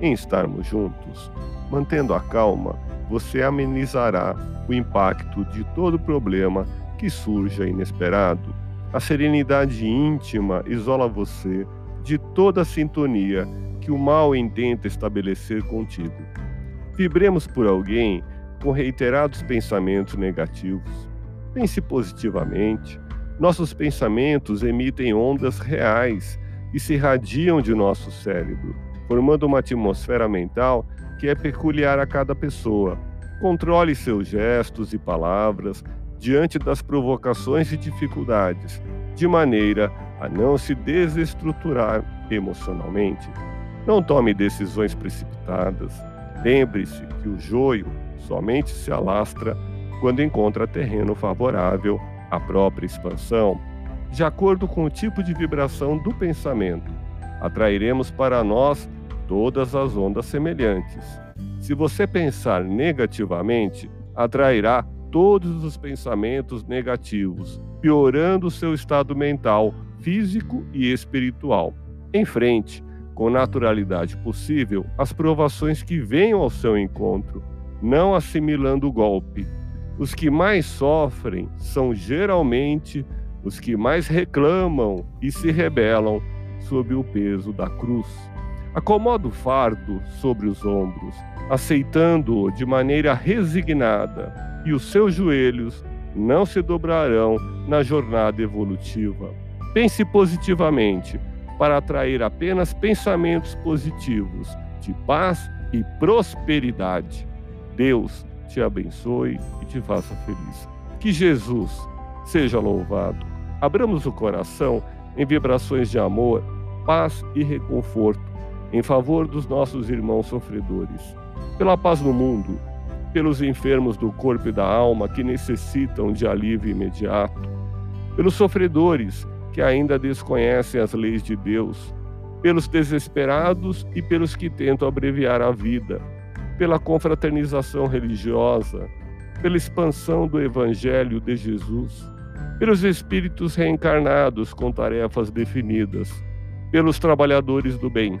em estarmos juntos. Mantendo a calma, você amenizará o impacto de todo problema que surja inesperado. A serenidade íntima isola você de toda a sintonia que o mal intenta estabelecer contigo. Vibremos por alguém com reiterados pensamentos negativos. Pense positivamente. Nossos pensamentos emitem ondas reais e se irradiam de nosso cérebro, formando uma atmosfera mental que é peculiar a cada pessoa. Controle seus gestos e palavras, diante das provocações e dificuldades, de maneira a não se desestruturar emocionalmente. Não tome decisões precipitadas. Lembre-se que o joio somente se alastra quando encontra terreno favorável à própria expansão. De acordo com o tipo de vibração do pensamento, atrairemos para nós todas as ondas semelhantes. Se você pensar negativamente, atrairá todos os pensamentos negativos, piorando seu estado mental, físico e espiritual. Enfrente, com naturalidade possível, as provações que venham ao seu encontro, não assimilando o golpe. Os que mais sofrem são geralmente os que mais reclamam e se rebelam sob o peso da cruz. Acomoda o fardo sobre os ombros, aceitando-o de maneira resignada e os seus joelhos não se dobrarão na jornada evolutiva. Pense positivamente para atrair apenas pensamentos positivos de paz e prosperidade. Deus te abençoe e te faça feliz. Que Jesus seja louvado. Abramos o coração em vibrações de amor, paz e reconforto em favor dos nossos irmãos sofredores. Pela paz no mundo, pelos enfermos do corpo e da alma que necessitam de alívio imediato, pelos sofredores que ainda desconhecem as leis de Deus, pelos desesperados e pelos que tentam abreviar a vida, pela confraternização religiosa, pela expansão do Evangelho de Jesus, pelos espíritos reencarnados com tarefas definidas, pelos trabalhadores do bem,